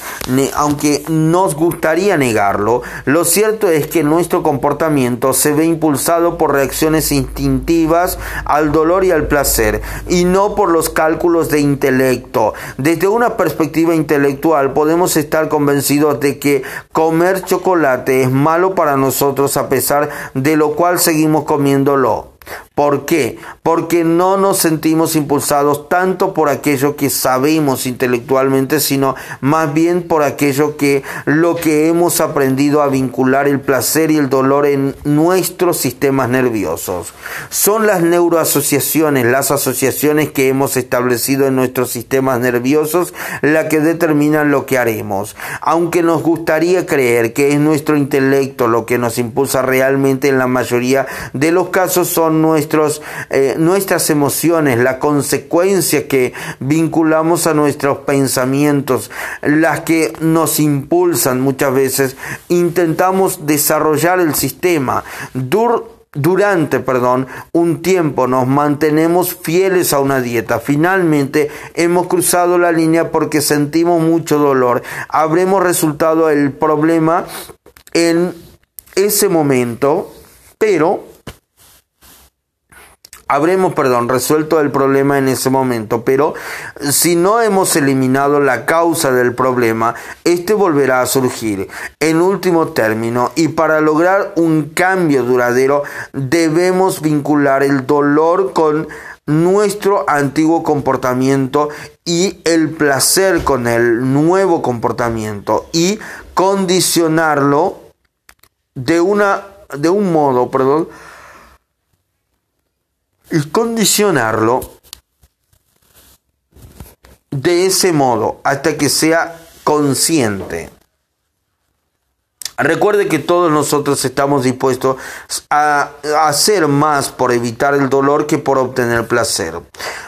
aunque nos gustaría negarlo, lo cierto es que nuestro comportamiento se ve impulsado por reacciones instintivas al dolor y al placer, y no por los cálculos de intelecto. Desde una perspectiva intelectual podemos estar convencidos de que comer chocolate es malo para nosotros a pesar de lo cual seguimos comiéndolo. ¿Por qué? Porque no nos sentimos impulsados tanto por aquello que sabemos intelectualmente, sino más bien por aquello que lo que hemos aprendido a vincular el placer y el dolor en nuestros sistemas nerviosos. Son las neuroasociaciones, las asociaciones que hemos establecido en nuestros sistemas nerviosos, las que determinan lo que haremos. Aunque nos gustaría creer que es nuestro intelecto lo que nos impulsa realmente en la mayoría de los casos son nuestros eh, nuestras emociones, la consecuencia que vinculamos a nuestros pensamientos, las que nos impulsan muchas veces, intentamos desarrollar el sistema. durante, perdón, un tiempo nos mantenemos fieles a una dieta. Finalmente hemos cruzado la línea porque sentimos mucho dolor. Habremos resultado el problema en ese momento, pero habremos, perdón, resuelto el problema en ese momento, pero si no hemos eliminado la causa del problema, este volverá a surgir. En último término, y para lograr un cambio duradero, debemos vincular el dolor con nuestro antiguo comportamiento y el placer con el nuevo comportamiento y condicionarlo de una de un modo, perdón, y condicionarlo de ese modo hasta que sea consciente. Recuerde que todos nosotros estamos dispuestos a hacer más por evitar el dolor que por obtener placer.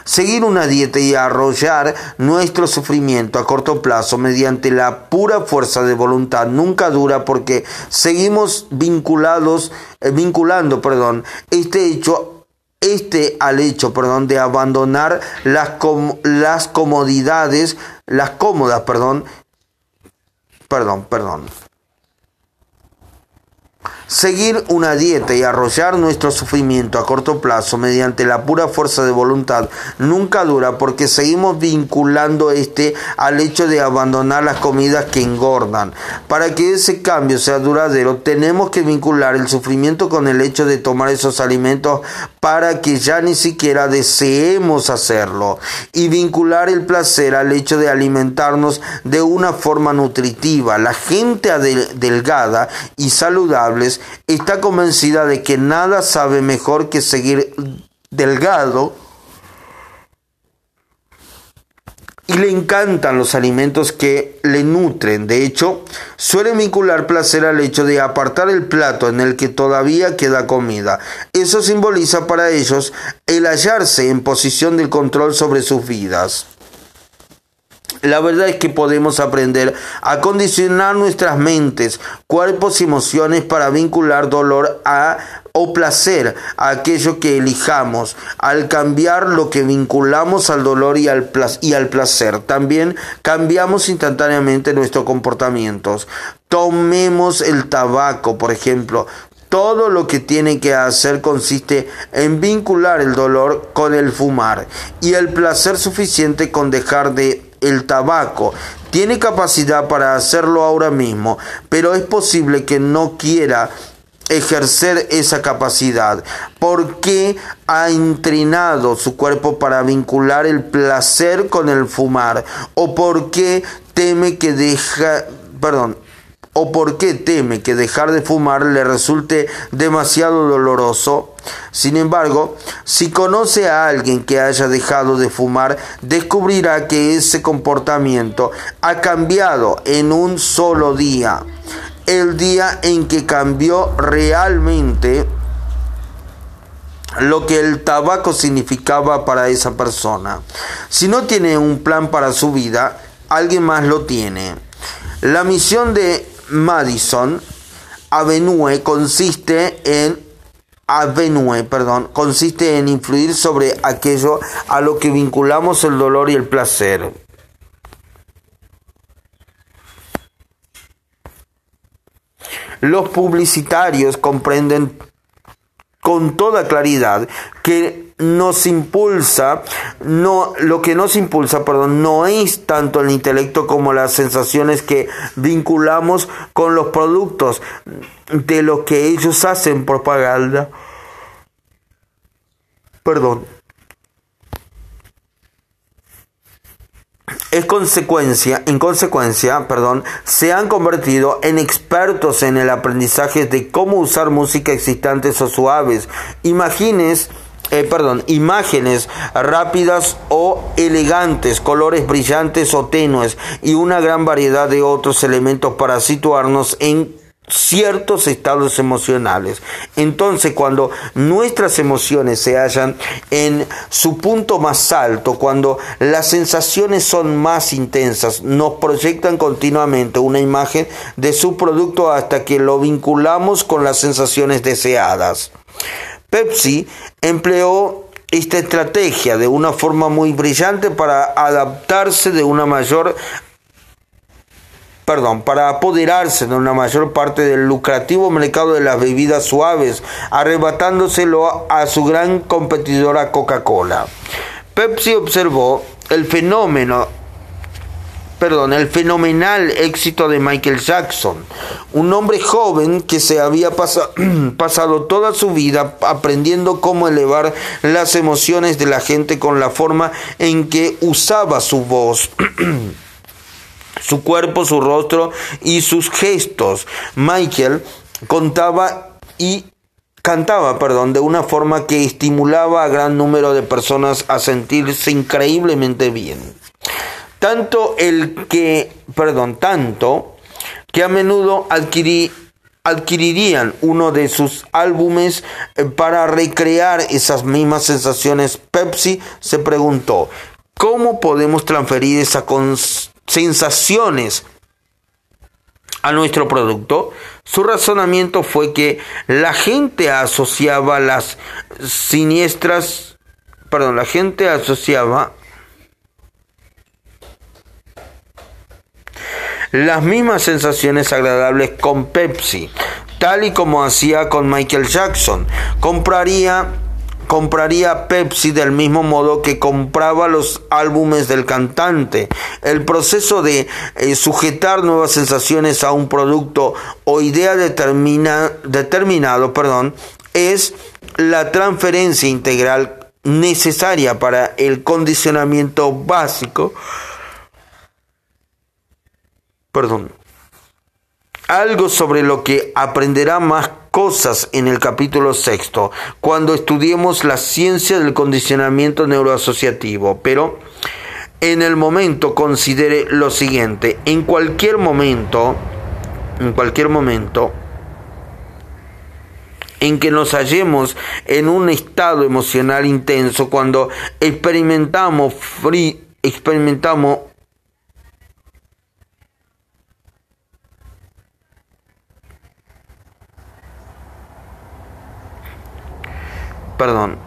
Seguir una dieta y arrollar nuestro sufrimiento a corto plazo mediante la pura fuerza de voluntad nunca dura porque seguimos vinculados, eh, vinculando, perdón, este hecho este al hecho, perdón, de abandonar las, las comodidades, las cómodas, perdón, perdón, perdón, Seguir una dieta y arrollar nuestro sufrimiento a corto plazo mediante la pura fuerza de voluntad nunca dura porque seguimos vinculando este al hecho de abandonar las comidas que engordan. Para que ese cambio sea duradero tenemos que vincular el sufrimiento con el hecho de tomar esos alimentos para que ya ni siquiera deseemos hacerlo y vincular el placer al hecho de alimentarnos de una forma nutritiva. La gente delgada y saludables está convencida de que nada sabe mejor que seguir delgado y le encantan los alimentos que le nutren. De hecho, suele vincular placer al hecho de apartar el plato en el que todavía queda comida. Eso simboliza para ellos el hallarse en posición del control sobre sus vidas. La verdad es que podemos aprender a condicionar nuestras mentes, cuerpos y emociones para vincular dolor a o placer a aquello que elijamos. Al cambiar lo que vinculamos al dolor y al, y al placer, también cambiamos instantáneamente nuestros comportamientos. Tomemos el tabaco, por ejemplo. Todo lo que tiene que hacer consiste en vincular el dolor con el fumar y el placer suficiente con dejar de el tabaco. Tiene capacidad para hacerlo ahora mismo, pero es posible que no quiera ejercer esa capacidad? porque ha entrenado su cuerpo para vincular el placer con el fumar? ¿O por qué teme que deja, perdón, o por qué teme que dejar de fumar le resulte demasiado doloroso? Sin embargo, si conoce a alguien que haya dejado de fumar, descubrirá que ese comportamiento ha cambiado en un solo día el día en que cambió realmente lo que el tabaco significaba para esa persona. Si no tiene un plan para su vida, alguien más lo tiene. La misión de Madison Avenue consiste en Avenue, perdón, consiste en influir sobre aquello a lo que vinculamos el dolor y el placer. Los publicitarios comprenden con toda claridad que nos impulsa, no, lo que nos impulsa, perdón, no es tanto el intelecto como las sensaciones que vinculamos con los productos de lo que ellos hacen propaganda. Perdón. es consecuencia, en consecuencia, perdón, se han convertido en expertos en el aprendizaje de cómo usar música existentes o suaves. Imagines eh, perdón, imágenes rápidas o elegantes, colores brillantes o tenues y una gran variedad de otros elementos para situarnos en ciertos estados emocionales. Entonces, cuando nuestras emociones se hallan en su punto más alto, cuando las sensaciones son más intensas, nos proyectan continuamente una imagen de su producto hasta que lo vinculamos con las sensaciones deseadas. Pepsi empleó esta estrategia de una forma muy brillante para adaptarse de una mayor perdón, para apoderarse de una mayor parte del lucrativo mercado de las bebidas suaves, arrebatándoselo a su gran competidora Coca-Cola. Pepsi observó el fenómeno perdón, el fenomenal éxito de Michael Jackson, un hombre joven que se había pasado toda su vida aprendiendo cómo elevar las emociones de la gente con la forma en que usaba su voz. su cuerpo, su rostro y sus gestos. Michael contaba y cantaba, perdón, de una forma que estimulaba a gran número de personas a sentirse increíblemente bien. Tanto el que, perdón, tanto que a menudo adquirirían uno de sus álbumes eh, para recrear esas mismas sensaciones. Pepsi se preguntó, ¿cómo podemos transferir esa sensaciones a nuestro producto, su razonamiento fue que la gente asociaba las siniestras, perdón, la gente asociaba las mismas sensaciones agradables con Pepsi, tal y como hacía con Michael Jackson. Compraría compraría Pepsi del mismo modo que compraba los álbumes del cantante. El proceso de eh, sujetar nuevas sensaciones a un producto o idea determinado perdón, es la transferencia integral necesaria para el condicionamiento básico, perdón, algo sobre lo que aprenderá más cosas en el capítulo sexto, cuando estudiemos la ciencia del condicionamiento neuroasociativo, pero en el momento considere lo siguiente, en cualquier momento, en cualquier momento, en que nos hallemos en un estado emocional intenso, cuando experimentamos, experimentamos perdón.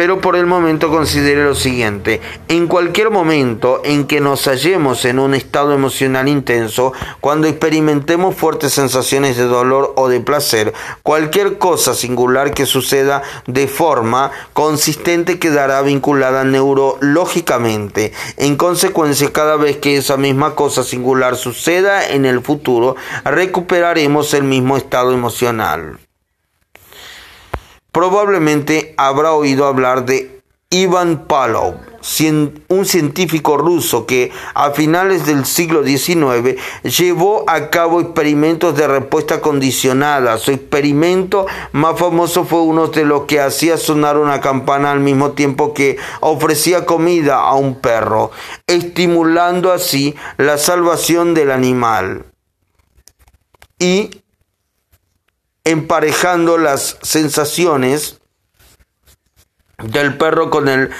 Pero por el momento considere lo siguiente, en cualquier momento en que nos hallemos en un estado emocional intenso, cuando experimentemos fuertes sensaciones de dolor o de placer, cualquier cosa singular que suceda de forma consistente quedará vinculada neurológicamente. En consecuencia, cada vez que esa misma cosa singular suceda en el futuro, recuperaremos el mismo estado emocional. Probablemente habrá oído hablar de Ivan Pavlov, un científico ruso que a finales del siglo XIX llevó a cabo experimentos de respuesta condicionada. Su experimento más famoso fue uno de los que hacía sonar una campana al mismo tiempo que ofrecía comida a un perro, estimulando así la salvación del animal. Y emparejando las sensaciones del perro con el